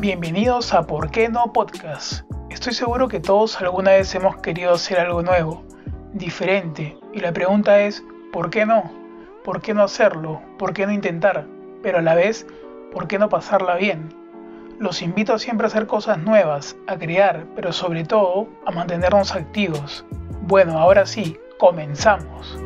Bienvenidos a ¿Por qué no podcast? Estoy seguro que todos alguna vez hemos querido hacer algo nuevo, diferente, y la pregunta es ¿por qué no? ¿Por qué no hacerlo? ¿Por qué no intentar? Pero a la vez, ¿por qué no pasarla bien? Los invito siempre a hacer cosas nuevas, a crear, pero sobre todo a mantenernos activos. Bueno, ahora sí, comenzamos.